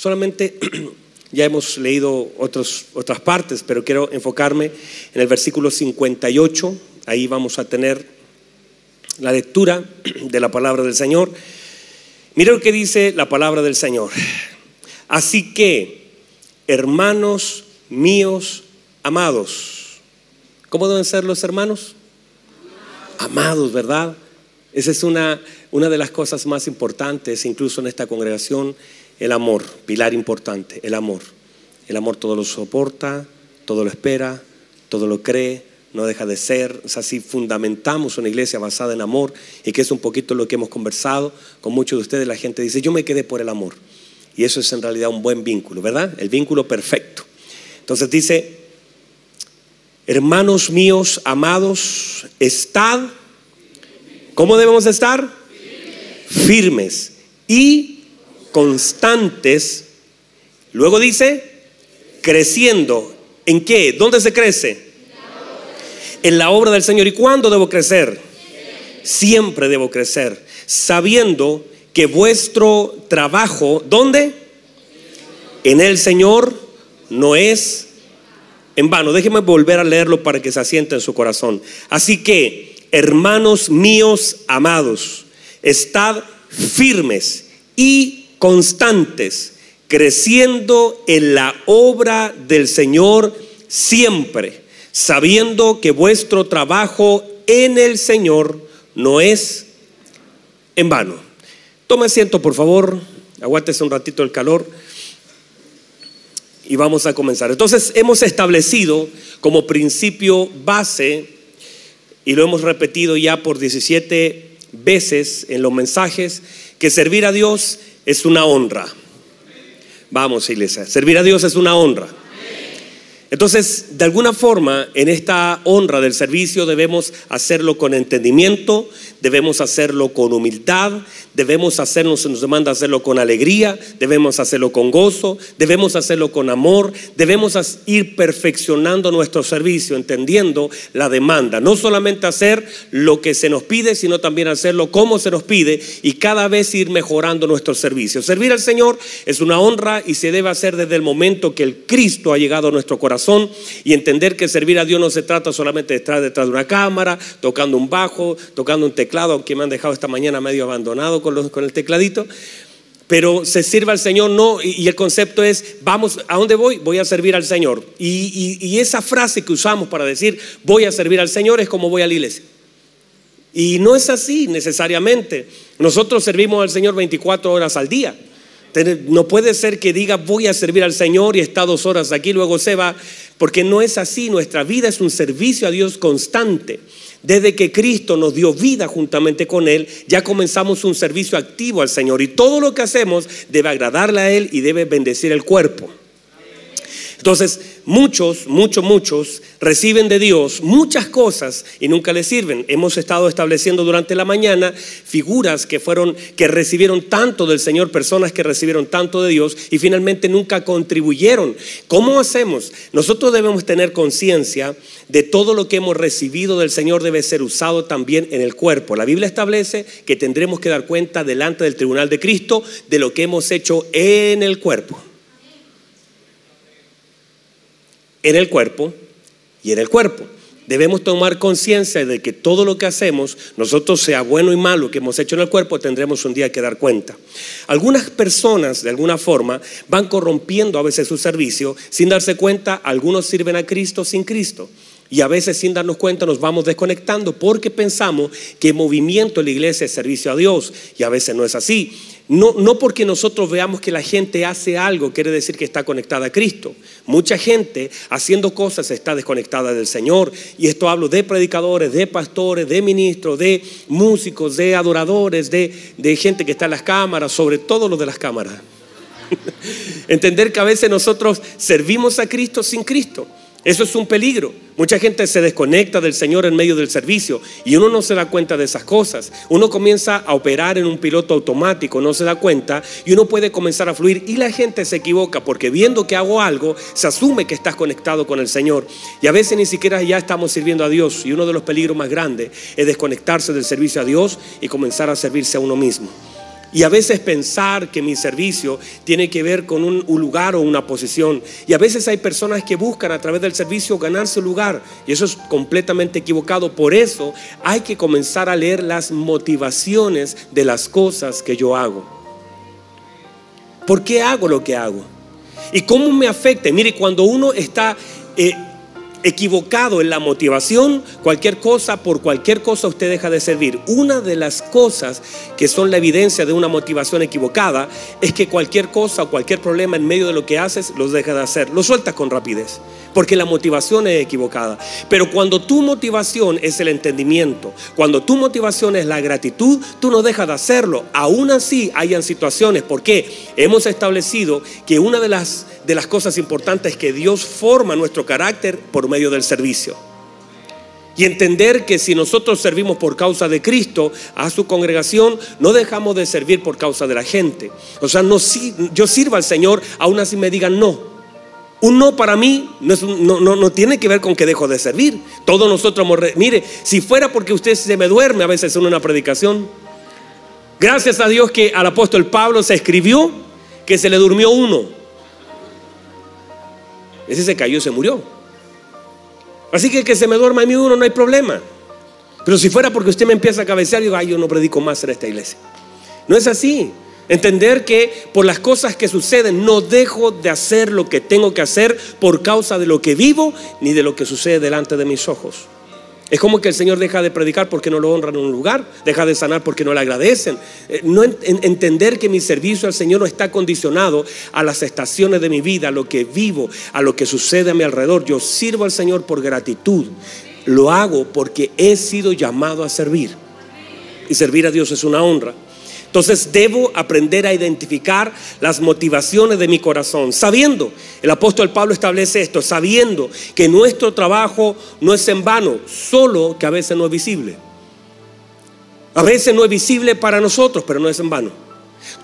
Solamente ya hemos leído otros, otras partes, pero quiero enfocarme en el versículo 58. Ahí vamos a tener la lectura de la palabra del Señor. Mira lo que dice la palabra del Señor. Así que, hermanos míos amados, ¿cómo deben ser los hermanos? Amados, ¿verdad? Esa es una, una de las cosas más importantes, incluso en esta congregación, el amor, pilar importante, el amor. El amor todo lo soporta, todo lo espera, todo lo cree, no deja de ser. O sea, si fundamentamos una iglesia basada en amor, y que es un poquito lo que hemos conversado con muchos de ustedes, la gente dice, yo me quedé por el amor. Y eso es en realidad un buen vínculo, ¿verdad? El vínculo perfecto. Entonces dice, hermanos míos, amados, estad, ¿cómo debemos estar? Firmes y constantes. Luego dice, creciendo. ¿En qué? ¿Dónde se crece? En la obra del Señor. ¿Y cuándo debo crecer? Siempre debo crecer, sabiendo que vuestro trabajo, ¿dónde? En el Señor no es en vano. Déjeme volver a leerlo para que se asiente en su corazón. Así que, hermanos míos amados, estad firmes y constantes, creciendo en la obra del Señor siempre, sabiendo que vuestro trabajo en el Señor no es en vano. Tome asiento, por favor, aguántese un ratito el calor y vamos a comenzar. Entonces, hemos establecido como principio base, y lo hemos repetido ya por 17 veces en los mensajes, que servir a Dios es una honra. Vamos, iglesia, servir a Dios es una honra. Entonces, de alguna forma, en esta honra del servicio debemos hacerlo con entendimiento, debemos hacerlo con humildad, debemos hacerlo, se nos demanda hacerlo con alegría, debemos hacerlo con gozo, debemos hacerlo con amor, debemos ir perfeccionando nuestro servicio, entendiendo la demanda. No solamente hacer lo que se nos pide, sino también hacerlo como se nos pide y cada vez ir mejorando nuestro servicio. Servir al Señor es una honra y se debe hacer desde el momento que el Cristo ha llegado a nuestro corazón y entender que servir a Dios no se trata solamente de estar detrás de una cámara, tocando un bajo, tocando un teclado, aunque me han dejado esta mañana medio abandonado con, con el tecladito. Pero se sirva al Señor, no, y, el concepto es, vamos, ¿a dónde voy? Voy a servir al Señor. Y, y esa frase que usamos para decir, voy a servir al Señor, es como voy a la iglesia. Y no es así necesariamente. Nosotros servimos al Señor 24 horas al día. No puede ser que diga voy a servir al Señor y está dos horas aquí, luego se va, porque no es así. Nuestra vida es un servicio a Dios constante. Desde que Cristo nos dio vida juntamente con Él, ya comenzamos un servicio activo al Señor y todo lo que hacemos debe agradarle a Él y debe bendecir el cuerpo. Entonces, muchos, muchos, muchos reciben de Dios muchas cosas y nunca les sirven. Hemos estado estableciendo durante la mañana figuras que fueron que recibieron tanto del Señor, personas que recibieron tanto de Dios y finalmente nunca contribuyeron. ¿Cómo hacemos? Nosotros debemos tener conciencia de todo lo que hemos recibido del Señor debe ser usado también en el cuerpo. La Biblia establece que tendremos que dar cuenta delante del tribunal de Cristo de lo que hemos hecho en el cuerpo. En el cuerpo y en el cuerpo. Debemos tomar conciencia de que todo lo que hacemos, nosotros sea bueno y malo que hemos hecho en el cuerpo, tendremos un día que dar cuenta. Algunas personas, de alguna forma, van corrompiendo a veces su servicio sin darse cuenta, algunos sirven a Cristo sin Cristo. Y a veces sin darnos cuenta nos vamos desconectando porque pensamos que movimiento en la iglesia es servicio a Dios y a veces no es así. No, no porque nosotros veamos que la gente hace algo quiere decir que está conectada a Cristo. Mucha gente haciendo cosas está desconectada del Señor. Y esto hablo de predicadores, de pastores, de ministros, de músicos, de adoradores, de, de gente que está en las cámaras, sobre todo lo de las cámaras. Entender que a veces nosotros servimos a Cristo sin Cristo. Eso es un peligro. Mucha gente se desconecta del Señor en medio del servicio y uno no se da cuenta de esas cosas. Uno comienza a operar en un piloto automático, no se da cuenta y uno puede comenzar a fluir y la gente se equivoca porque viendo que hago algo, se asume que estás conectado con el Señor. Y a veces ni siquiera ya estamos sirviendo a Dios y uno de los peligros más grandes es desconectarse del servicio a Dios y comenzar a servirse a uno mismo. Y a veces pensar que mi servicio tiene que ver con un, lugar o una posición. Y a veces hay personas que buscan a través del servicio ganarse un lugar. Y eso es completamente equivocado. Por eso hay que comenzar a leer las motivaciones de las cosas que yo hago. ¿Por qué hago lo que hago? ¿Y cómo me afecta? Mire, cuando uno está... Eh, equivocado en la motivación, cualquier cosa, por cualquier cosa usted deja de servir. Una de las cosas que son la evidencia de una motivación equivocada es que cualquier cosa o cualquier problema en medio de lo que haces, los deja de hacer, lo sueltas con rapidez, porque la motivación es equivocada. Pero cuando tu motivación es el entendimiento, cuando tu motivación es la gratitud, tú no dejas de hacerlo. Aún así hayan situaciones, porque hemos establecido que una de las de las cosas importantes es que Dios forma nuestro carácter por medio del servicio. Y entender que si nosotros servimos por causa de Cristo a su congregación, no dejamos de servir por causa de la gente. O sea, no, yo sirvo al Señor, aún así me digan no. Un no para mí no, no, tiene que ver con que dejo de servir. Todos nosotros, mire, si fuera porque usted se me duerme a veces en una predicación, gracias a Dios que al apóstol Pablo se escribió que se le durmió uno. Ese se cayó y se murió. Así que que se me duerma a mí uno no hay problema. Pero si fuera porque usted me empieza a cabecear, digo, ay, yo no predico más en esta iglesia. No es así. Entender que por las cosas que suceden no dejo de hacer lo que tengo que hacer por causa de lo que vivo ni de lo que sucede delante de mis ojos. Es como que el Señor deja de predicar porque no lo honran en un lugar, deja de sanar porque no le agradecen. Eh, no entender que mi servicio al Señor no está condicionado a las estaciones de mi vida, a lo que vivo, a lo que sucede a mi alrededor. Yo sirvo al Señor por gratitud. Lo hago porque he sido llamado a servir. Y servir a Dios es una honra. Entonces debo aprender a identificar las motivaciones de mi corazón, sabiendo, el apóstol Pablo establece esto, sabiendo que nuestro trabajo no es en vano, solo que a veces no es visible. A veces no es visible para nosotros, pero no es en vano.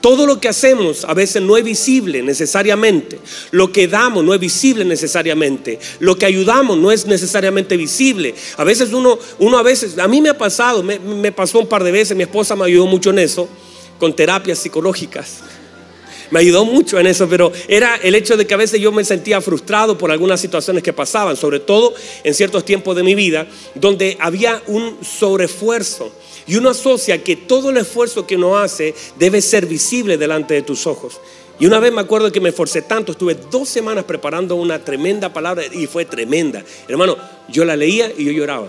Todo lo que hacemos a veces no es visible necesariamente. Lo que damos no es visible necesariamente. Lo que ayudamos no es necesariamente visible. A veces uno, uno a veces, a mí me ha pasado, me, me pasó un par de veces, mi esposa me ayudó mucho en eso con terapias psicológicas. Me ayudó mucho en eso, pero era el hecho de que a veces yo me sentía frustrado por algunas situaciones que pasaban, sobre todo en ciertos tiempos de mi vida, donde había un sobreesfuerzo. Y uno asocia que todo el esfuerzo que uno hace debe ser visible delante de tus ojos. Y una vez me acuerdo que me esforcé tanto, estuve dos semanas preparando una tremenda palabra y fue tremenda. Hermano, yo la leía y yo lloraba.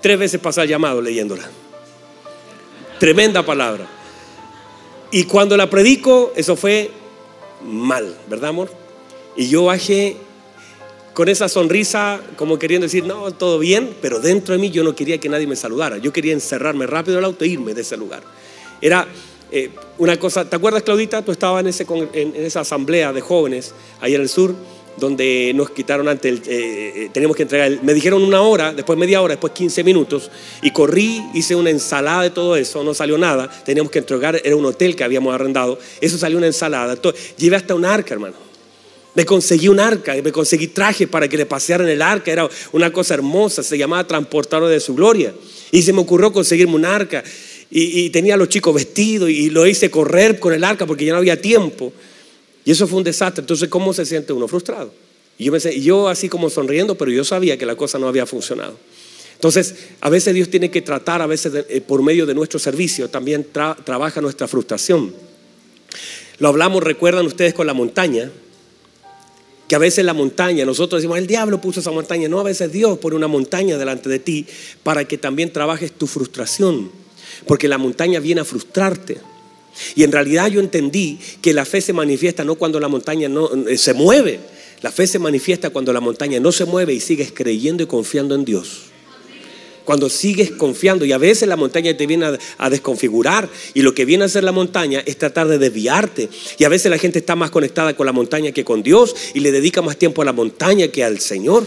Tres veces pasé el llamado leyéndola. Tremenda palabra. Y cuando la predico, eso fue mal, ¿verdad, amor? Y yo bajé con esa sonrisa, como queriendo decir, no, todo bien, pero dentro de mí yo no quería que nadie me saludara. Yo quería encerrarme rápido el auto e irme de ese lugar. Era eh, una cosa, ¿te acuerdas, Claudita? Tú estabas en, ese, en esa asamblea de jóvenes ahí en el sur donde nos quitaron antes, el, eh, eh, teníamos que entregar, me dijeron una hora, después media hora, después 15 minutos, y corrí, hice una ensalada de todo eso, no salió nada, teníamos que entregar, era un hotel que habíamos arrendado, eso salió una ensalada, llevé hasta un arca, hermano. Me conseguí un arca, me conseguí traje para que le pasearan el arca, era una cosa hermosa, se llamaba Transportador de su Gloria. Y se me ocurrió conseguirme un arca, y, y tenía a los chicos vestidos, y lo hice correr con el arca porque ya no había tiempo. Y eso fue un desastre. Entonces, ¿cómo se siente uno frustrado? Y yo, yo así como sonriendo, pero yo sabía que la cosa no había funcionado. Entonces, a veces Dios tiene que tratar, a veces eh, por medio de nuestro servicio, también trabaja nuestra frustración. Lo hablamos, recuerdan ustedes con la montaña, que a veces la montaña, nosotros decimos, el diablo puso esa montaña, no, a veces Dios pone una montaña delante de ti para que también trabajes tu frustración, porque la montaña viene a frustrarte. Y en realidad yo entendí que la fe se manifiesta no cuando la montaña no, eh, se mueve, la fe se manifiesta cuando la montaña no se mueve y sigues creyendo y confiando en Dios. Cuando sigues confiando y a veces la montaña te viene a, desconfigurar y lo que viene a hacer la montaña es tratar de desviarte. Y a veces la gente está más conectada con la montaña que con Dios y le dedica más tiempo a la montaña que al Señor.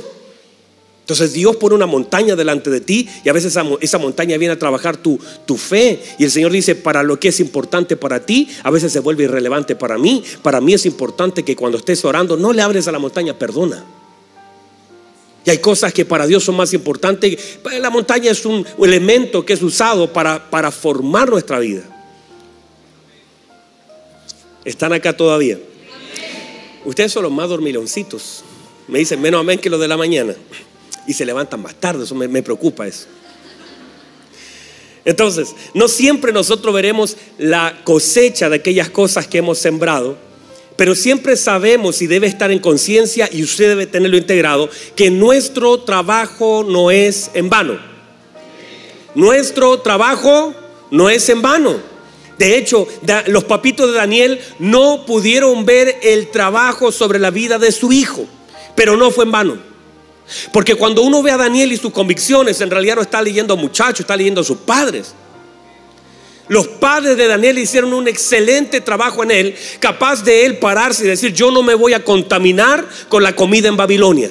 Entonces Dios pone una montaña delante de ti y a veces esa, montaña viene a trabajar tu, fe. Y el Señor dice, para lo que es importante para ti, a veces se vuelve irrelevante para mí. Para mí es importante que cuando estés orando no le abres a la montaña, perdona. Y hay cosas que para Dios son más importantes. La montaña es un elemento que es usado para, para formar nuestra vida. ¿Están acá todavía? Ustedes son los más dormiloncitos. Me dicen menos amén que los de la mañana. Y se levantan más tarde, eso me, preocupa eso. Entonces, no siempre nosotros veremos la cosecha de aquellas cosas que hemos sembrado, pero siempre sabemos y debe estar en conciencia y usted debe tenerlo integrado, que nuestro trabajo no es en vano. Nuestro trabajo no es en vano. De hecho, los papitos de Daniel no pudieron ver el trabajo sobre la vida de su hijo, pero no fue en vano. Porque cuando uno ve a Daniel y sus convicciones, en realidad no está leyendo a muchachos, está leyendo a sus padres. Los padres de Daniel hicieron un excelente trabajo en él, capaz de él pararse y decir, yo no me voy a contaminar con la comida en Babilonia.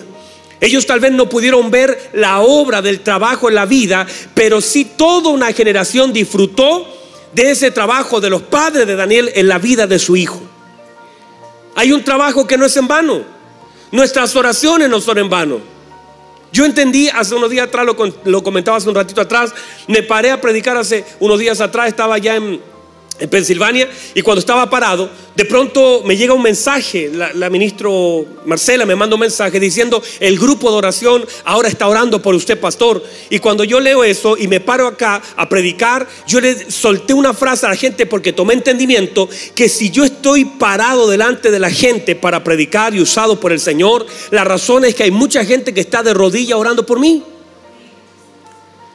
Ellos tal vez no pudieron ver la obra del trabajo en la vida, pero sí toda una generación disfrutó de ese trabajo de los padres de Daniel en la vida de su hijo. Hay un trabajo que no es en vano. Nuestras oraciones no son en vano. Yo entendí hace unos días atrás, lo, lo, comentaba hace un ratito atrás, me paré a predicar hace unos días atrás, estaba ya en, en Pensilvania, y cuando estaba parado, de pronto me llega un mensaje, la, ministro Marcela me manda un mensaje diciendo, el grupo de oración ahora está orando por usted, pastor. Y cuando yo leo eso y me paro acá a predicar, yo le solté una frase a la gente porque tomé entendimiento que si yo estoy parado delante de la gente para predicar y usado por el Señor, la razón es que hay mucha gente que está de rodilla orando por mí.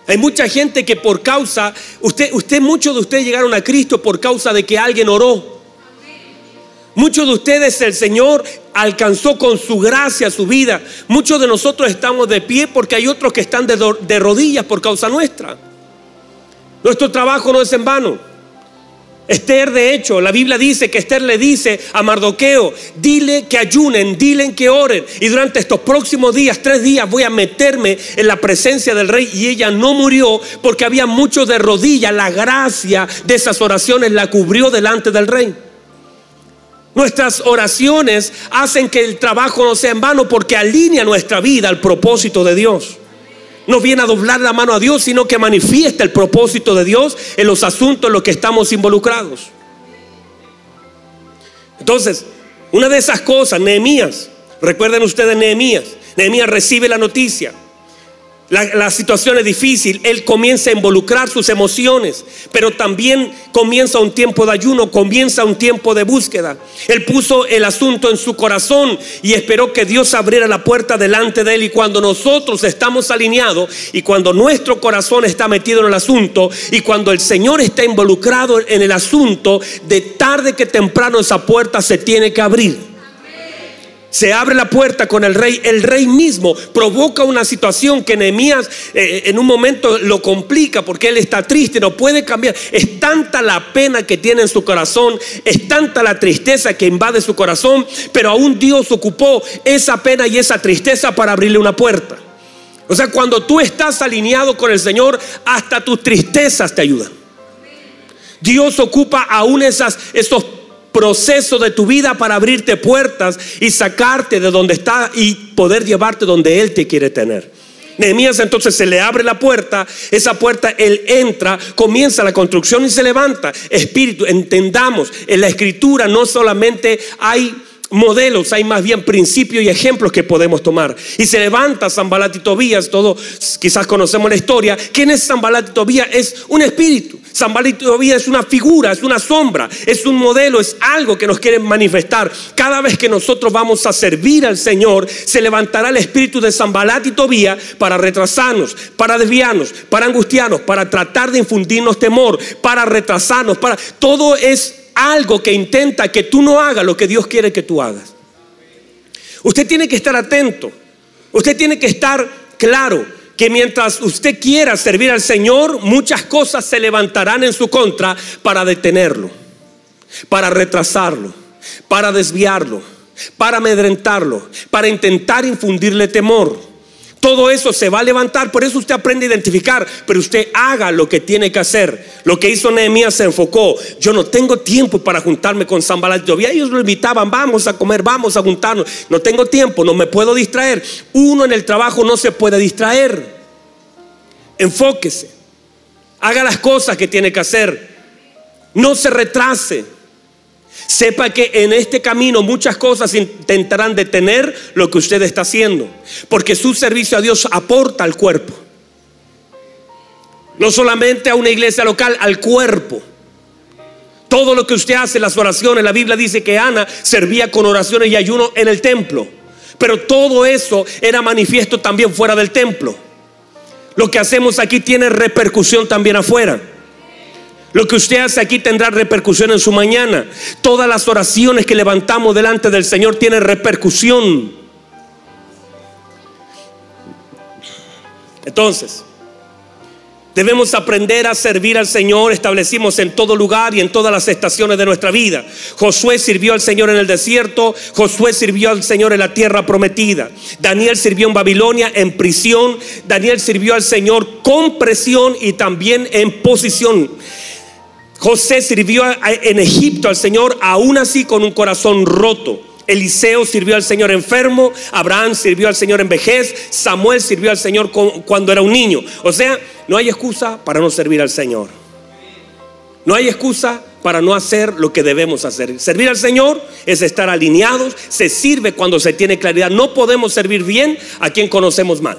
Hay mucha gente que por causa, usted, usted, muchos de ustedes llegaron a Cristo por causa de que alguien oró. Muchos de ustedes el Señor alcanzó con su gracia su vida. Muchos de nosotros estamos de pie porque hay otros que están de, de rodillas por causa nuestra. Nuestro trabajo no es en vano. Esther, de hecho, la Biblia dice que Esther le dice a Mardoqueo, dile que ayunen, dile que oren. Y durante estos próximos días, tres días, voy a meterme en la presencia del rey. Y ella no murió porque había mucho de rodillas. La gracia de esas oraciones la cubrió delante del rey. Nuestras oraciones hacen que el trabajo no sea en vano porque alinea nuestra vida al propósito de Dios no viene a doblar la mano a Dios, sino que manifiesta el propósito de Dios en los asuntos en los que estamos involucrados. Entonces, una de esas cosas, Nehemías, recuerden ustedes Nehemías, Nehemías recibe la noticia la, situación es difícil, él comienza a involucrar sus emociones, pero también comienza un tiempo de ayuno, comienza un tiempo de búsqueda. Él puso el asunto en su corazón y esperó que Dios abriera la puerta delante de él. Y cuando nosotros estamos alineados y cuando nuestro corazón está metido en el asunto y cuando el Señor está involucrado en el asunto, de tarde que temprano esa puerta se tiene que abrir. Se abre la puerta con el rey. El rey mismo provoca una situación que Nehemías eh, en un momento lo complica porque él está triste, no puede cambiar. Es tanta la pena que tiene en su corazón, es tanta la tristeza que invade su corazón, pero aún Dios ocupó esa pena y esa tristeza para abrirle una puerta. O sea, cuando tú estás alineado con el Señor, hasta tus tristezas te ayudan. Dios ocupa aún esas, esos proceso de tu vida para abrirte puertas y sacarte de donde está y poder llevarte donde Él te quiere tener. Nehemías entonces se le abre la puerta, esa puerta él entra, comienza la construcción y se levanta. Espíritu, entendamos, en la escritura no solamente hay modelos, hay más bien principios y ejemplos que podemos tomar. Y se levanta Zambalat y Tobías, todo quizás conocemos la historia. ¿Quién es Zambalat y Tobías? Es un espíritu. Zambalat y Tobías es una figura, es una sombra, es un modelo, es algo que nos quiere manifestar. Cada vez que nosotros vamos a servir al Señor, se levantará el espíritu de Zambalat y Tobías para retrasarnos, para desviarnos, para angustiarnos, para tratar de infundirnos temor, para retrasarnos, para todo es algo que intenta que tú no hagas lo que Dios quiere que tú hagas. Usted tiene que estar atento. Usted tiene que estar claro que mientras usted quiera servir al Señor, muchas cosas se levantarán en su contra para detenerlo, para retrasarlo, para desviarlo, para amedrentarlo, para intentar infundirle temor. Todo eso se va a levantar, por eso usted aprende a identificar, pero usted haga lo que tiene que hacer. Lo que hizo Nehemías se enfocó. Yo no tengo tiempo para juntarme con Zambalat y Ellos lo invitaban, vamos a comer, vamos a juntarnos. No tengo tiempo, no me puedo distraer. Uno en el trabajo no se puede distraer. Enfóquese. Haga las cosas que tiene que hacer. No se retrase. Sepa que en este camino muchas cosas intentarán detener lo que usted está haciendo, porque su servicio a Dios aporta al cuerpo. No solamente a una iglesia local, al cuerpo. Todo lo que usted hace, las oraciones, la Biblia dice que Ana servía con oraciones y ayuno en el templo. Pero todo eso era manifiesto también fuera del templo. Lo que hacemos aquí tiene repercusión también afuera. Lo que usted hace aquí tendrá repercusión en su mañana. Todas las oraciones que levantamos delante del Señor tienen repercusión. Entonces, Debemos aprender a servir al Señor, establecimos en todo lugar y en todas las estaciones de nuestra vida. Josué sirvió al Señor en el desierto, Josué sirvió al Señor en la tierra prometida. Daniel sirvió en Babilonia en prisión, Daniel sirvió al Señor con presión y también en posición. José sirvió en Egipto al Señor aún así con un corazón roto. Eliseo sirvió al Señor enfermo, Abraham sirvió al Señor en vejez, Samuel sirvió al Señor cuando era un niño. O sea, no hay excusa para no servir al Señor. No hay excusa para no hacer lo que debemos hacer. Servir al Señor es estar alineados, se sirve cuando se tiene claridad. No podemos servir bien a quien conocemos mal.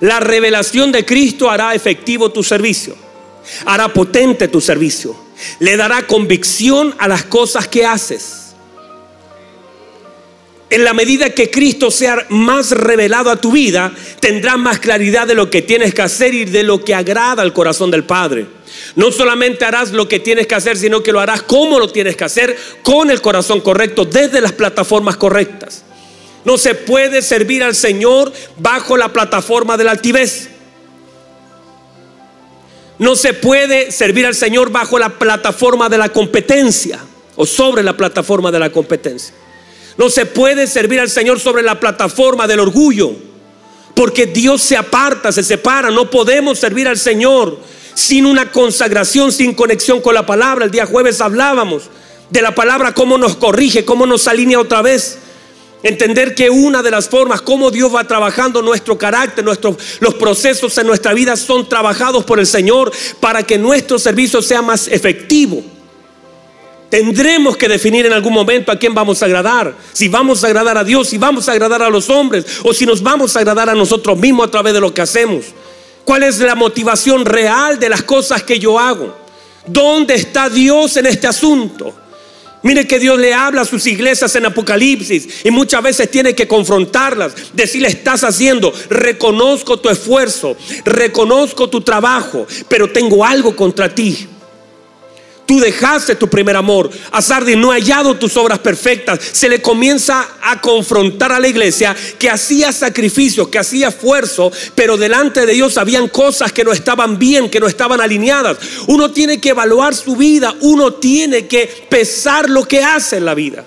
La revelación de Cristo hará efectivo tu servicio, hará potente tu servicio, le dará convicción a las cosas que haces. En la medida que Cristo sea más revelado a tu vida, tendrás más claridad de lo que tienes que hacer y de lo que agrada al corazón del Padre. No solamente harás lo que tienes que hacer, sino que lo harás como lo tienes que hacer, con el corazón correcto, desde las plataformas correctas. No se puede servir al Señor bajo la plataforma de la altivez. No se puede servir al Señor bajo la plataforma de la competencia o sobre la plataforma de la competencia. No se puede servir al Señor sobre la plataforma del orgullo, porque Dios se aparta, se separa. No podemos servir al Señor sin una consagración, sin conexión con la palabra. El día jueves hablábamos de la palabra, cómo nos corrige, cómo nos alinea otra vez. Entender que una de las formas como Dios va trabajando nuestro carácter, los procesos en nuestra vida son trabajados por el Señor para que nuestro servicio sea más efectivo. Tendremos que definir en algún momento a quién vamos a agradar. Si vamos a agradar a Dios, si vamos a agradar a los hombres o si nos vamos a agradar a nosotros mismos a través de lo que hacemos. ¿Cuál es la motivación real de las cosas que yo hago? ¿Dónde está Dios en este asunto? Mire que Dios le habla a sus iglesias en Apocalipsis y muchas veces tiene que confrontarlas, decirle, estás haciendo, reconozco tu esfuerzo, reconozco tu trabajo, pero tengo algo contra ti. Tú dejaste tu primer amor. A Sardi no ha hallado tus obras perfectas. Se le comienza a confrontar a la iglesia que hacía sacrificios, que hacía esfuerzo, pero delante de Dios habían cosas que no estaban bien, que no estaban alineadas. Uno tiene que evaluar su vida, uno tiene que pesar lo que hace en la vida.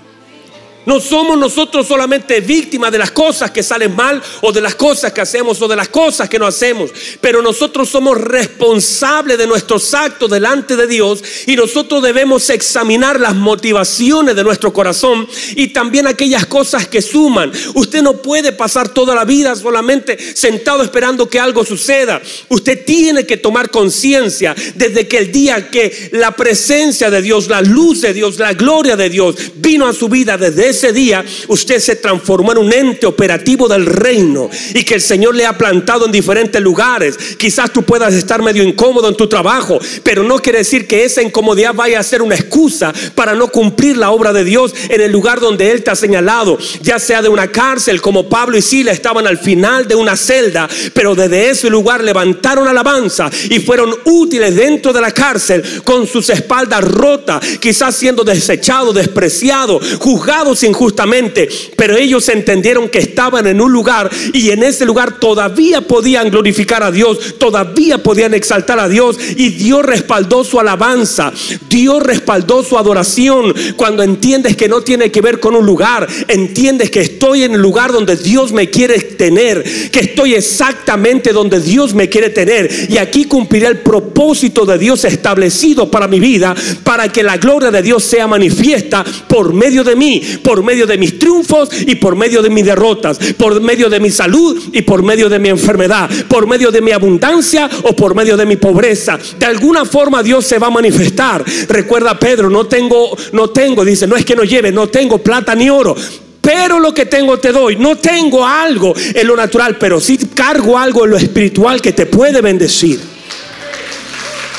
No somos nosotros solamente víctimas de las cosas que salen mal o de las cosas que hacemos o de las cosas que no hacemos, pero nosotros somos responsables de nuestros actos delante de Dios y nosotros debemos examinar las motivaciones de nuestro corazón y también aquellas cosas que suman. Usted no puede pasar toda la vida solamente sentado esperando que algo suceda. Usted tiene que tomar conciencia desde que el día que la presencia de Dios, la luz de Dios, la gloria de Dios vino a su vida desde ese día usted se transformó en un ente operativo del reino y que el Señor le ha plantado en diferentes lugares. Quizás tú puedas estar medio incómodo en tu trabajo, pero no quiere decir que esa incomodidad vaya a ser una excusa para no cumplir la obra de Dios en el lugar donde Él te ha señalado, ya sea de una cárcel como Pablo y Sila estaban al final de una celda, pero desde ese lugar levantaron alabanza y fueron útiles dentro de la cárcel con sus espaldas rotas, quizás siendo desechados, despreciados, juzgados injustamente, pero ellos entendieron que estaban en un lugar y en ese lugar todavía podían glorificar a Dios, todavía podían exaltar a Dios y Dios respaldó su alabanza, Dios respaldó su adoración. Cuando entiendes que no tiene que ver con un lugar, entiendes que estoy en el lugar donde Dios me quiere tener, que estoy exactamente donde Dios me quiere tener y aquí cumpliré el propósito de Dios establecido para mi vida, para que la gloria de Dios sea manifiesta por medio de mí medio de mis triunfos y por medio de mis derrotas, por medio de mi salud y por medio de mi enfermedad, por medio de mi abundancia o por medio de mi pobreza. De alguna forma Dios se va a manifestar. Recuerda Pedro, no tengo, no tengo, dice, no es que no lleve, no tengo plata ni oro, pero lo que tengo te doy. No tengo algo en lo natural, pero sí cargo algo en lo espiritual que te puede bendecir.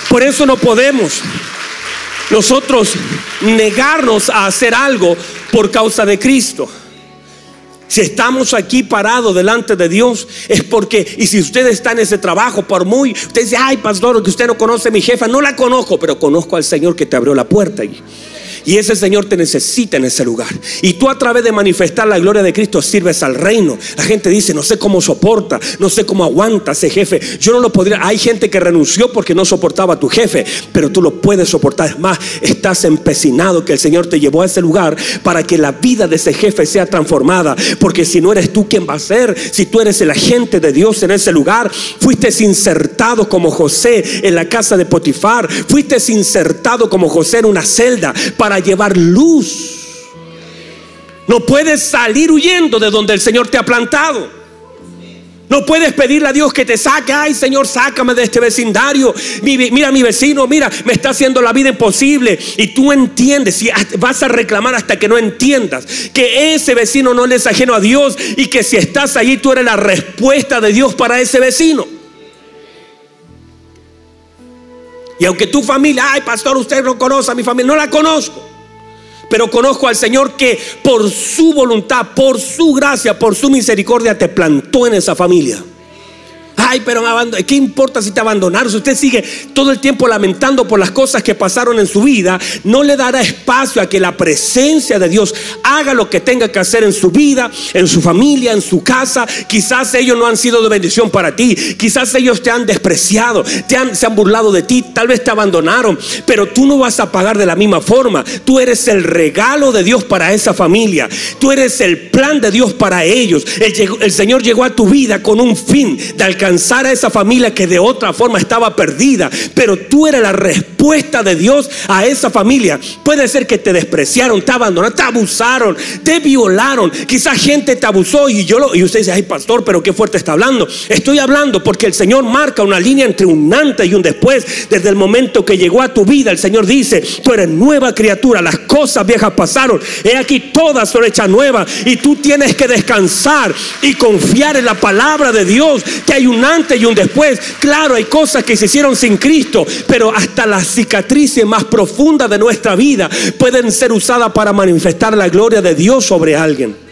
Por eso no podemos nosotros negarnos a hacer algo por causa de Cristo. Si estamos aquí parados delante de Dios es porque, y si usted está en ese trabajo, por muy, usted dice, ay pastor, que usted no conoce a mi jefa, no la conozco, pero conozco al Señor que te abrió la puerta. Y, y ese Señor te necesita en ese lugar. Y tú a través de manifestar la gloria de Cristo sirves al reino. La gente dice, no sé cómo soporta, no sé cómo aguanta ese jefe. Yo no lo podría. Hay gente que renunció porque no soportaba a tu jefe, pero tú lo puedes soportar. Es más, estás empecinado que el Señor te llevó a ese lugar para que la vida de ese jefe sea transformada. Porque si no eres tú quien va a ser, si tú eres el agente de Dios en ese lugar, fuiste insertado como José en la casa de Potifar, fuiste insertado como José en una celda para llevar luz. No puedes salir huyendo de donde el Señor te ha plantado. No puedes pedirle a Dios que te saque. Ay, Señor, sácame de este vecindario. Mira, mi vecino, mira, me está haciendo la vida imposible. Y tú entiendes, si vas a reclamar hasta que no entiendas que ese vecino no le es ajeno a Dios y que si estás allí tú eres la respuesta de Dios para ese vecino. Y aunque tu familia, ay pastor, usted no conoce a mi familia, no la conozco. Pero conozco al Señor que por su voluntad, por su gracia, por su misericordia te plantó en esa familia. Ay, pero me ¿qué importa si te abandonaron? Si usted sigue todo el tiempo lamentando por las cosas que pasaron en su vida, no le dará espacio a que la presencia de Dios haga lo que tenga que hacer en su vida, en su familia, en su casa. Quizás ellos no han sido de bendición para ti. Quizás ellos te han despreciado, te han, se han burlado de ti, tal vez te abandonaron, pero tú no vas a pagar de la misma forma. Tú eres el regalo de Dios para esa familia. Tú eres el plan de Dios para ellos. El, el Señor llegó a tu vida con un fin de alcanzar a esa familia que de otra forma estaba perdida. Pero tú eres la respuesta de Dios a esa familia. Puede ser que te despreciaron, te abandonaron, te abusaron, te violaron. Quizás gente te abusó y yo lo, y usted dice, ay pastor, pero qué fuerte está hablando. Estoy hablando porque el Señor marca una línea entre un antes y un después. Desde el momento que llegó a tu vida, el Señor dice, tú eres nueva criatura, las cosas viejas pasaron. He aquí todas son hechas nuevas y tú tienes que descansar y confiar en la palabra de Dios, que hay un un antes y un después. Claro, hay cosas que se hicieron sin Cristo, pero hasta las cicatrices más profundas de nuestra vida pueden ser usadas para manifestar la gloria de Dios sobre alguien.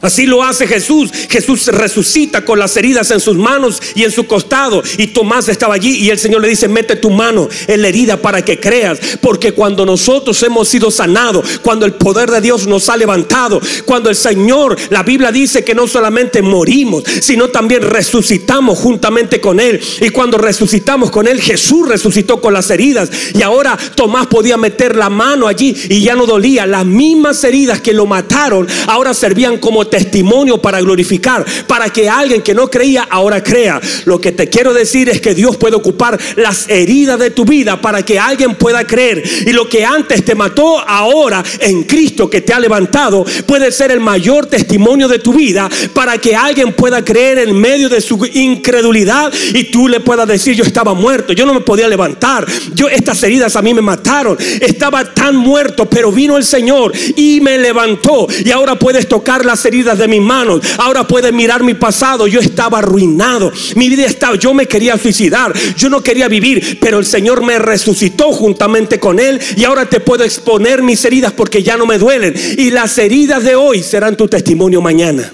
Así lo hace Jesús. Jesús resucita con las heridas en sus manos y en su costado. Y Tomás estaba allí y el Señor le dice, mete tu mano en la herida para que creas. Porque cuando nosotros hemos sido sanados, cuando el poder de Dios nos ha levantado, cuando el Señor, la Biblia dice que no solamente morimos, sino también resucitamos juntamente con Él. Y cuando resucitamos con Él, Jesús resucitó con las heridas. Y ahora Tomás podía meter la mano allí y ya no dolía. Las mismas heridas que lo mataron ahora servían como testimonio para glorificar, para que alguien que no creía ahora crea. Lo que te quiero decir es que Dios puede ocupar las heridas de tu vida para que alguien pueda creer. Y lo que antes te mató, ahora en Cristo que te ha levantado, puede ser el mayor testimonio de tu vida para que alguien pueda creer en medio de su incredulidad y tú le puedas decir, yo estaba muerto, yo no me podía levantar, yo estas heridas a mí me mataron, estaba tan muerto, pero vino el Señor y me levantó y ahora puedes tocar las heridas de mis manos. Ahora puedes mirar mi pasado. Yo estaba arruinado. Mi vida estaba, yo me quería suicidar. Yo no quería vivir, pero el Señor me resucitó juntamente con Él. Y ahora te puedo exponer mis heridas porque ya no me duelen. Y las heridas de hoy serán tu testimonio mañana.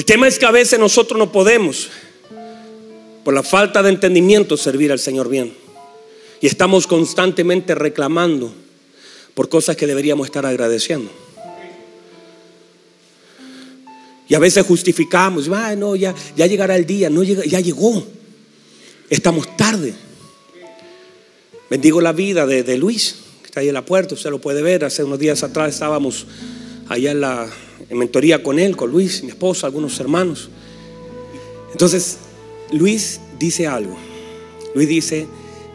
El tema es que a veces nosotros no podemos, por la falta de entendimiento, servir al Señor bien. Y estamos constantemente reclamando por cosas que deberíamos estar agradeciendo. Y a veces justificamos, ah, no, ya, ya llegará el día, no llega, ya llegó. Estamos tarde. Bendigo la vida de, Luis, que está ahí en la puerta, usted lo puede ver. Hace unos días atrás estábamos allá en la en mentoría con él, con Luis, mi esposa, algunos hermanos. Entonces, Luis dice algo. Luis dice,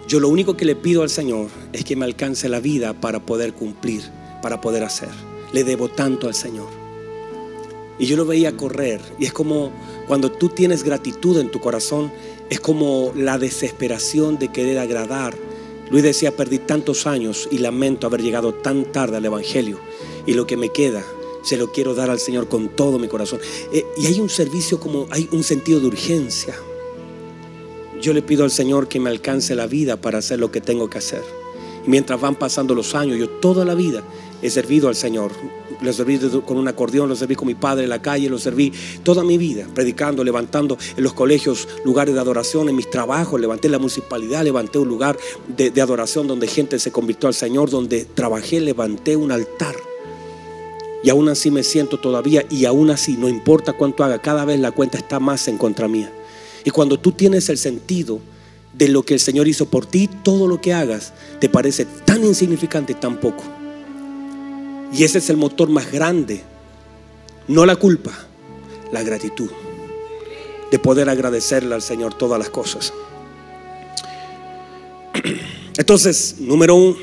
yo lo único que le pido al Señor es que me alcance la vida para poder cumplir, para poder hacer. Le debo tanto al Señor. Y yo lo veía correr. Y es como cuando tú tienes gratitud en tu corazón, es como la desesperación de querer agradar. Luis decía, perdí tantos años y lamento haber llegado tan tarde al Evangelio. Y lo que me queda, se lo quiero dar al Señor con todo mi corazón. Eh, y hay un servicio como, hay un sentido de urgencia. Yo le pido al Señor que me alcance la vida para hacer lo que tengo que hacer. Mientras van pasando los años, yo toda la vida he servido al Señor. Lo serví con un acordeón, lo serví con mi padre en la calle, lo serví toda mi vida, predicando, levantando en los colegios lugares de adoración, en mis trabajos, levanté la municipalidad, levanté un lugar de adoración donde gente se convirtió al Señor, donde trabajé, levanté un altar. Y aún así me siento todavía, y aún así, no importa cuánto haga, cada vez la cuenta está más en contra mía. Y cuando tú tienes el sentido de lo que el Señor hizo por ti, todo lo que hagas te parece tan insignificante tan poco. Y ese es el motor más grande, no la culpa, la gratitud, de poder agradecerle al Señor todas las cosas. Entonces, número uno,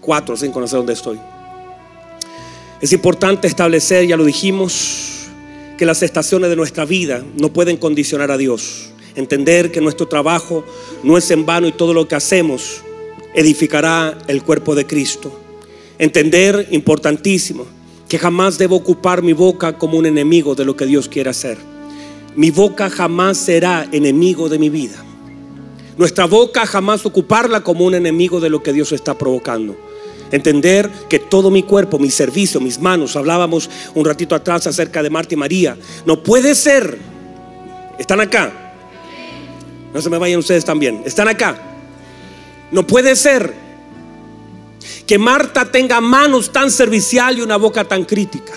cuatro, sin conocer dónde estoy. Es importante establecer, ya lo dijimos, que las estaciones de nuestra vida no pueden condicionar a Dios entender que nuestro trabajo no es en vano y todo lo que hacemos edificará el cuerpo de Cristo. Entender, importantísimo, que jamás debo ocupar mi boca como un enemigo de lo que Dios quiere hacer. Mi boca jamás será enemigo de mi vida. Nuestra boca jamás ocuparla como un enemigo de lo que Dios está provocando. Entender que todo mi cuerpo, mi servicio, mis manos, hablábamos un ratito atrás acerca de Marta y María, no puede ser, están acá, no se me vayan ustedes también. Están acá. No puede ser que Marta tenga manos tan servicial y una boca tan crítica.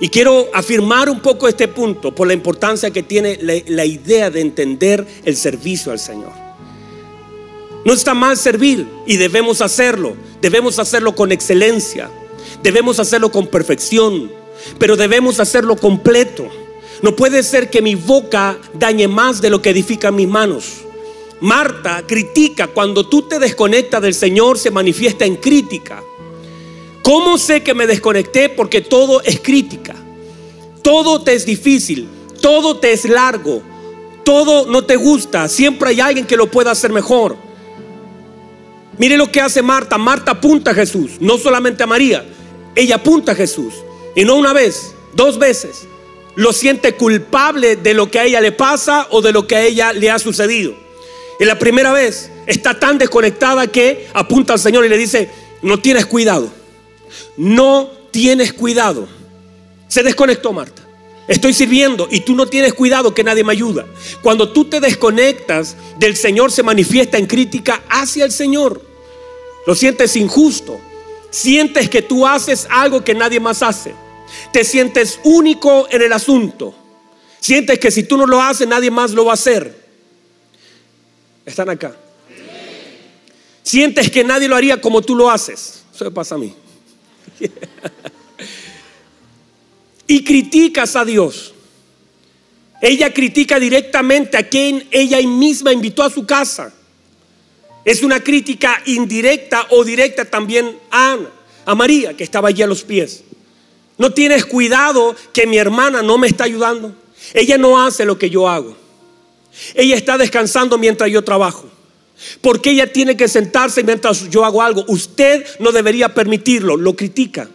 Y quiero afirmar un poco este punto por la importancia que tiene la, la, idea de entender el servicio al Señor. No está mal servir y debemos hacerlo. Debemos hacerlo con excelencia. Debemos hacerlo con perfección. Pero debemos hacerlo completo. No puede ser que mi boca dañe más de lo que edifican mis manos. Marta critica, cuando tú te desconectas del Señor se manifiesta en crítica. ¿Cómo sé que me desconecté? Porque todo es crítica. Todo te es difícil, todo te es largo, todo no te gusta, siempre hay alguien que lo pueda hacer mejor. Mire lo que hace Marta. Marta apunta a Jesús, no solamente a María. Ella apunta a Jesús. Y no una vez, dos veces lo siente culpable de lo que a ella le pasa o de lo que a ella le ha sucedido. Y la primera vez está tan desconectada que apunta al Señor y le dice, no tienes cuidado, no tienes cuidado. Se desconectó Marta. Estoy sirviendo y tú no tienes cuidado que nadie me ayuda. Cuando tú te desconectas del Señor se manifiesta en crítica hacia el Señor. Lo sientes injusto. Sientes que tú haces algo que nadie más hace. Te sientes único en el asunto. Sientes que si tú no lo haces, nadie más lo va a hacer. Están acá. Sientes que nadie lo haría como tú lo haces. Eso me pasa a mí. y criticas a Dios. Ella critica directamente a quien ella misma invitó a su casa. Es una crítica indirecta o directa también a a María, que estaba allí a los pies. No tienes cuidado que mi hermana no me está ayudando. Ella no hace lo que yo hago. Ella está descansando mientras yo trabajo. Porque ella tiene que sentarse mientras yo hago algo. Usted no debería permitirlo, lo critica.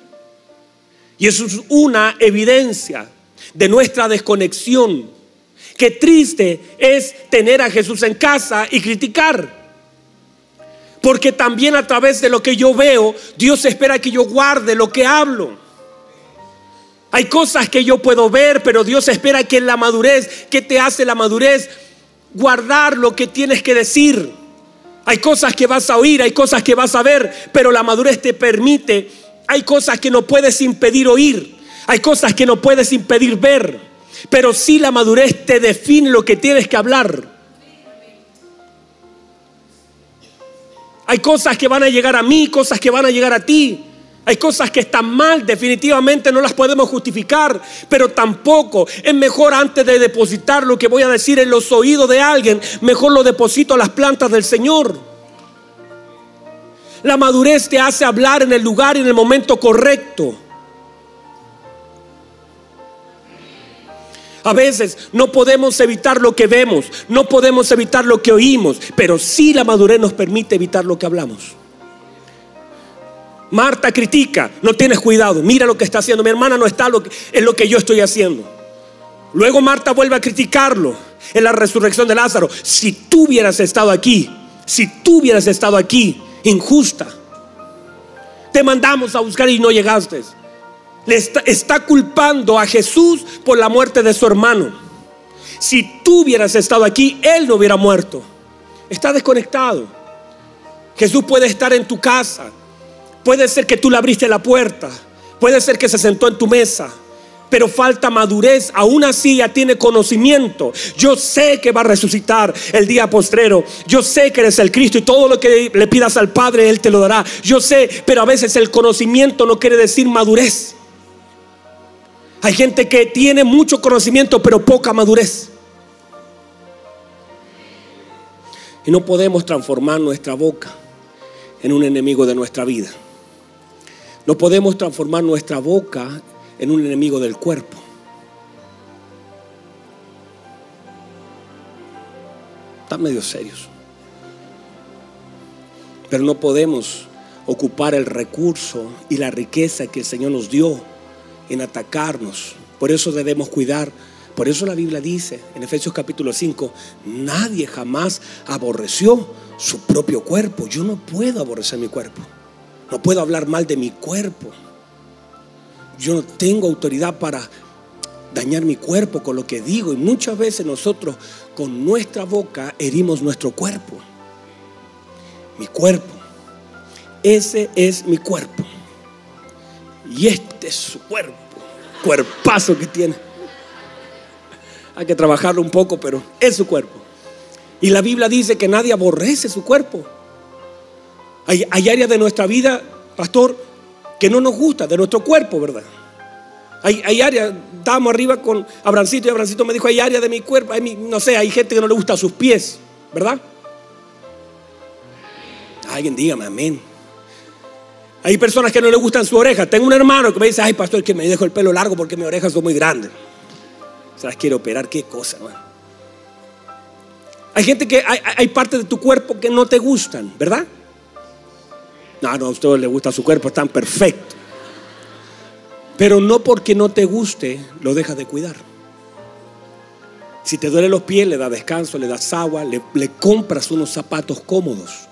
Y eso es una evidencia de nuestra desconexión. Qué triste es tener a Jesús en casa y criticar. Porque también a través de lo que yo veo, Dios espera que yo guarde lo que hablo. Hay cosas que yo puedo ver, pero Dios espera que en la madurez, ¿qué te hace la madurez? Guardar lo que tienes que decir. Hay cosas que vas a oír, hay cosas que vas a ver, pero la madurez te permite. Hay cosas que no puedes impedir oír, hay cosas que no puedes impedir ver, pero sí la madurez te define lo que tienes que hablar. Hay cosas que van a llegar a mí, cosas que van a llegar a ti. Hay cosas que están mal, definitivamente no las podemos justificar, pero tampoco es mejor antes de depositar lo que voy a decir en los oídos de alguien, mejor lo deposito a las plantas del Señor. La madurez te hace hablar en el lugar y en el momento correcto. A veces no podemos evitar lo que vemos, no podemos evitar lo que oímos, pero sí la madurez nos permite evitar lo que hablamos. Marta critica, no tienes cuidado, mira lo que está haciendo, mi hermana no está en lo que yo estoy haciendo. Luego Marta vuelve a criticarlo en la resurrección de Lázaro. Si tú hubieras estado aquí, si tú hubieras estado aquí, injusta, te mandamos a buscar y no llegaste. Le está, está culpando a Jesús por la muerte de su hermano. Si tú hubieras estado aquí, él no hubiera muerto. Está desconectado. Jesús puede estar en tu casa, Puede ser que tú le abriste la puerta. Puede ser que se sentó en tu mesa. Pero falta madurez. Aún así ya tiene conocimiento. Yo sé que va a resucitar el día postrero. Yo sé que eres el Cristo y todo lo que le pidas al Padre, Él te lo dará. Yo sé, pero a veces el conocimiento no quiere decir madurez. Hay gente que tiene mucho conocimiento pero poca madurez. Y no podemos transformar nuestra boca en un enemigo de nuestra vida. No podemos transformar nuestra boca en un enemigo del cuerpo. Están medio serios. Pero no podemos ocupar el recurso y la riqueza que el Señor nos dio en atacarnos. Por eso debemos cuidar. Por eso la Biblia dice en Efesios capítulo 5, nadie jamás aborreció su propio cuerpo. Yo no puedo aborrecer mi cuerpo. No puedo hablar mal de mi cuerpo. Yo no tengo autoridad para dañar mi cuerpo con lo que digo. Y muchas veces nosotros con nuestra boca herimos nuestro cuerpo. Mi cuerpo. Ese es mi cuerpo. Y este es su cuerpo. Cuerpazo que tiene. Hay que trabajarlo un poco, pero es su cuerpo. Y la Biblia dice que nadie aborrece su cuerpo. Hay, áreas de nuestra vida, pastor, que no nos gusta, de nuestro cuerpo, ¿verdad? Hay, hay áreas, estábamos arriba con Abrancito y Abrancito me dijo, hay áreas de mi cuerpo, no sé, hay gente que no le gusta sus pies, ¿verdad? Alguien dígame amén. Hay personas que no le gustan su oreja. Tengo un hermano que me dice, ay pastor, que me dejo el pelo largo porque mis orejas son muy grandes. O sea, quiere operar, qué cosa, hermano. Hay gente que hay, hay partes de tu cuerpo que no te gustan, ¿verdad? No, no, a usted le gusta su cuerpo, tan perfecto. Pero no porque no te guste, lo dejas de cuidar. Si te duele los pies, le das descanso, le das agua, le, compras unos zapatos cómodos.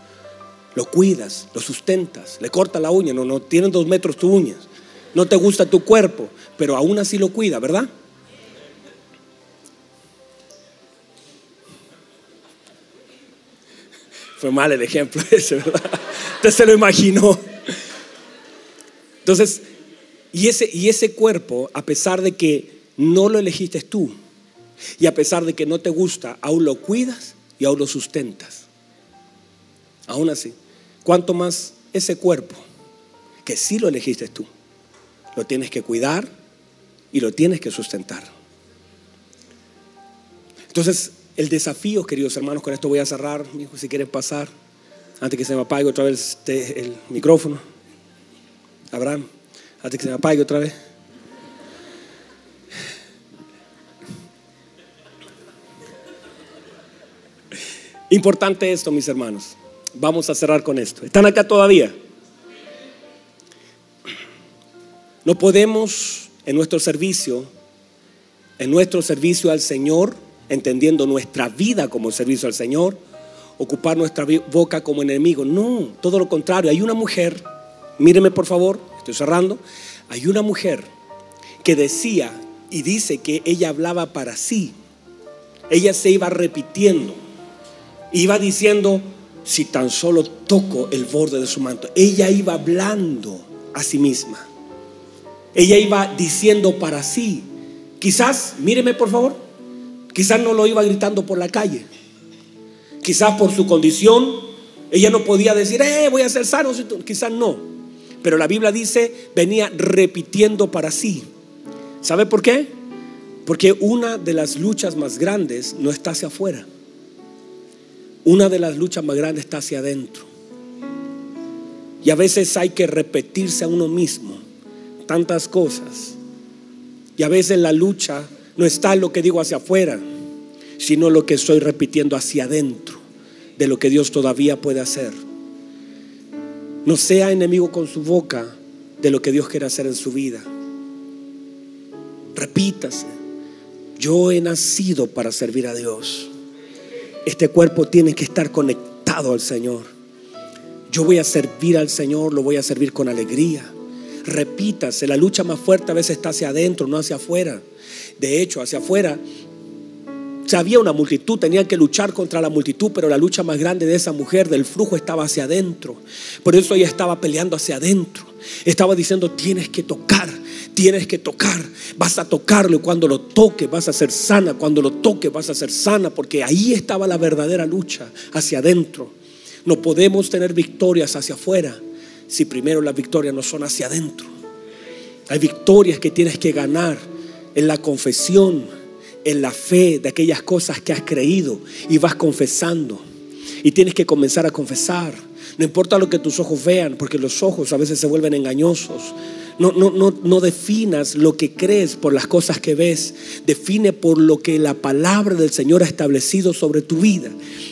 Lo cuidas, lo sustentas, le cortas la uña, no, no tienen dos metros tu uñas. No te gusta tu cuerpo, pero aún así lo cuida, ¿verdad? Fue mal el ejemplo ese, ¿verdad? Usted se lo imaginó. Entonces, y ese, y ese cuerpo, a pesar de que no lo elegiste tú, y a pesar de que no te gusta, aún lo cuidas y aún lo sustentas. Aún así, ¿cuánto más ese cuerpo, que sí lo elegiste tú, lo tienes que cuidar y lo tienes que sustentar? Entonces, el desafío, queridos hermanos, con esto voy a cerrar, si quieren pasar, antes que se me apague otra vez este, el micrófono. Abraham, antes que se me apague otra vez. Importante esto, mis hermanos. Vamos a cerrar con esto. ¿Están acá todavía? No podemos en nuestro servicio, en nuestro servicio al Señor, entendiendo nuestra vida como servicio al Señor, ocupar nuestra boca como enemigo. No, todo lo contrario. Hay una mujer, míreme por favor, estoy cerrando. Hay una mujer que decía y dice que ella hablaba para sí. Ella se iba repitiendo. Iba diciendo, si tan solo toco el borde de su manto. Ella iba hablando a sí misma. Ella iba diciendo para sí. Quizás, míreme por favor, Quizás no lo iba gritando por la calle. Quizás por su condición, ella no podía decir, eh, voy a ser sano. Quizás no. pero la Biblia dice venía repitiendo para sí. ¿Sabe por qué? Porque una de las luchas más grandes no está hacia afuera. Una de las luchas más grandes está hacia adentro. Y a veces hay que repetirse a uno mismo tantas cosas. Y a veces la lucha no está lo que digo hacia afuera, sino lo que estoy repitiendo hacia adentro de lo que Dios todavía puede hacer. No sea enemigo con su boca de lo que Dios quiere hacer en su vida. Repítase, yo he nacido para servir a Dios. Este cuerpo tiene que estar conectado al Señor. Yo voy a servir al Señor, lo voy a servir con alegría. Repítase, la lucha más fuerte a veces está hacia adentro, no hacia afuera. De hecho, hacia afuera había una multitud, tenía que luchar contra la multitud, pero la lucha más grande de esa mujer del flujo estaba hacia adentro. Por eso ella estaba peleando hacia adentro. Estaba diciendo, tienes que tocar, tienes que tocar, vas a tocarlo y cuando lo toque vas a ser sana, cuando lo toque vas a ser sana, porque ahí estaba la verdadera lucha, hacia adentro. No podemos tener victorias hacia afuera si primero las victorias no son hacia adentro. Hay victorias que tienes que ganar en la confesión, en la fe de aquellas cosas que has creído y vas confesando. Y tienes que comenzar a confesar. No importa lo que tus ojos vean, porque los ojos a veces se vuelven engañosos. No, no, no, no definas lo que crees por las cosas que ves. Define por lo que la palabra del Señor ha establecido sobre tu vida.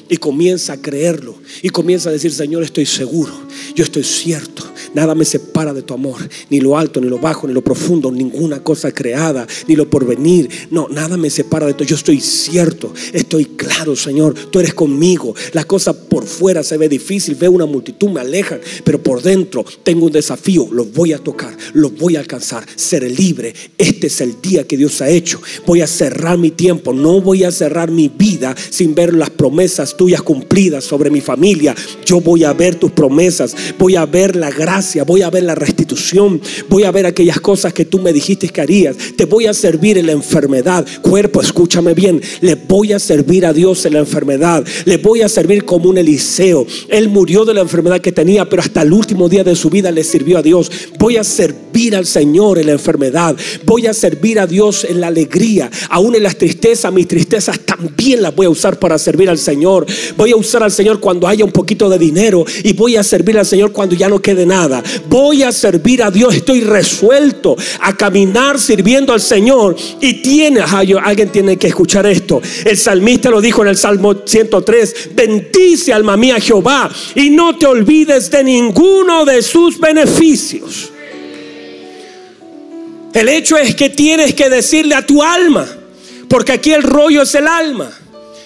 Y comienza a creerlo. Y comienza a decir, Señor, estoy seguro. Yo estoy cierto. Nada me separa de tu amor, ni lo alto, ni lo bajo, ni lo profundo, ninguna cosa creada, ni lo porvenir. No, nada me separa de tu. Yo estoy cierto, estoy claro, Señor. Tú eres conmigo. La cosa fuera se ve difícil, veo una multitud, me alejan, pero por dentro tengo un desafío. Lo voy a tocar, lo voy a alcanzar. Seré libre. Este es el día que Dios ha hecho. Voy a cerrar mi tiempo, no voy a cerrar mi vida sin ver las promesas tuyas cumplidas sobre mi familia. Yo voy a ver tus promesas, voy a ver la gracia voy a ver la restitución, voy a ver aquellas cosas que tú me dijiste que harías. Te voy a servir en la enfermedad. Cuerpo, escúchame bien, le voy a servir a Dios en la enfermedad. Le voy a servir como un Eliseo. Él murió de la enfermedad que tenía, pero hasta el último día de su vida le sirvió a Dios. Voy a servir al Señor en la enfermedad. Voy a servir a Dios en la alegría. Aún en las tristezas, mis tristezas también las voy a usar para servir al Señor. Voy a usar al Señor cuando haya un poquito de dinero y voy a servir al Señor cuando ya no quede nada. Voy a servir a Dios. Estoy resuelto a caminar sirviendo al Señor. Y tiene, alguien tiene que escuchar esto. El salmista lo dijo en el Salmo 103. Bendice mía Jehová y no te olvides de ninguno de sus beneficios. El hecho es que tienes que decirle a tu alma, porque aquí el rollo es el alma.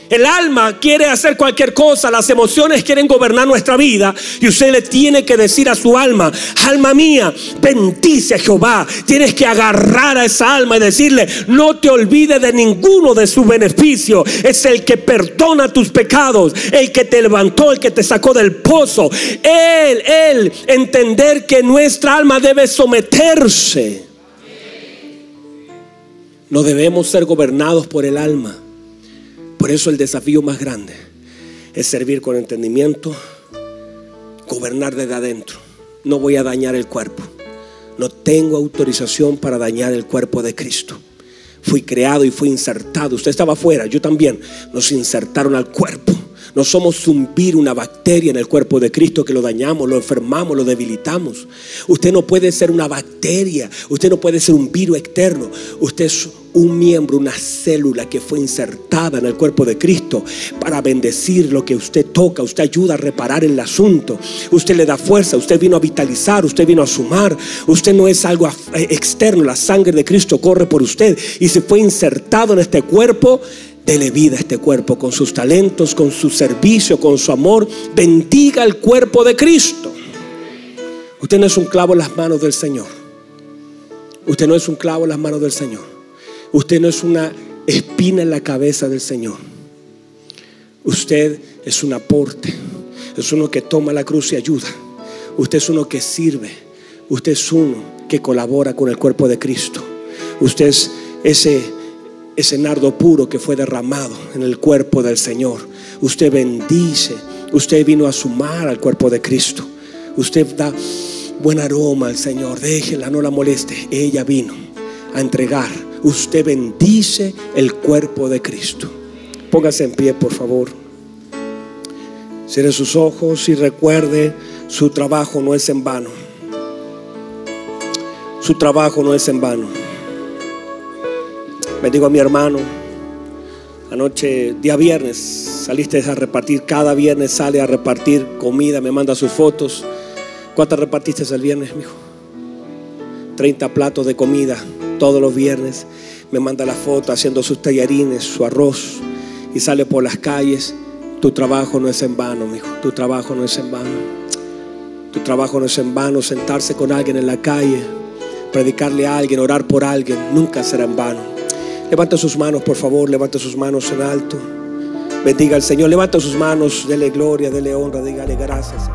El alma quiere hacer cualquier cosa, las emociones quieren gobernar nuestra vida y usted le tiene que decir a su alma, alma mía, bendice a Jehová. Tienes que agarrar a esa alma y decirle, no te olvides de ninguno de sus beneficios. Es el que perdona tus pecados, el que te levantó, el que te sacó del pozo. Él, él, entender que nuestra alma debe someterse. No debemos ser gobernados por el alma. Por eso el desafío más grande es servir con entendimiento, gobernar desde adentro. No voy a dañar el cuerpo. No tengo autorización para dañar el cuerpo de Cristo. Fui creado y fui insertado. Usted estaba afuera, yo también. Nos insertaron al cuerpo. No somos un virus, una bacteria en el cuerpo de Cristo que lo dañamos, lo enfermamos, lo debilitamos. Usted no puede ser una bacteria, usted no puede ser un virus externo. Usted es un miembro, una célula que fue insertada en el cuerpo de Cristo para bendecir lo que usted toca. Usted ayuda a reparar el asunto. Usted le da fuerza. Usted vino a vitalizar. Usted vino a sumar. Usted no es algo eh, externo. La sangre de Cristo corre por usted y se fue insertado en este cuerpo. Dele vida a este cuerpo con sus talentos, con su servicio, con su amor. Bendiga el cuerpo de Cristo. Usted no es un clavo en las manos del Señor. Usted no es un clavo en las manos del Señor. Usted no es una espina en la cabeza del Señor. Usted es un aporte. Es uno que toma la cruz y ayuda. Usted es uno que sirve. Usted es uno que colabora con el cuerpo de Cristo. Usted es ese, ese nardo puro que fue derramado en el cuerpo del Señor. Usted bendice. Usted vino a sumar al cuerpo de Cristo. Usted da buen aroma al Señor. Déjela, no la moleste. Ella vino a entregar. Usted bendice el cuerpo de Cristo. Póngase en pie, por favor. Cierre sus ojos y recuerde, su trabajo no es en vano. Su trabajo no es en vano. Bendigo a mi hermano. Anoche, día viernes, saliste a repartir. Cada viernes sale a repartir comida, me manda sus fotos. ¿Cuántas repartiste el viernes, mijo? 30 platos de comida todos los viernes. Me manda la foto haciendo sus tallarines, su arroz y sale por las calles. Tu trabajo no es en vano, mijo. Tu trabajo no es en vano. Tu trabajo no es en vano. Sentarse con alguien en la calle, predicarle a alguien, orar por alguien, nunca será en vano. Levanta sus manos, por favor, levanta sus manos en alto. Bendiga al Señor, levanta sus manos, dele gloria, dele honra, dígale gracias.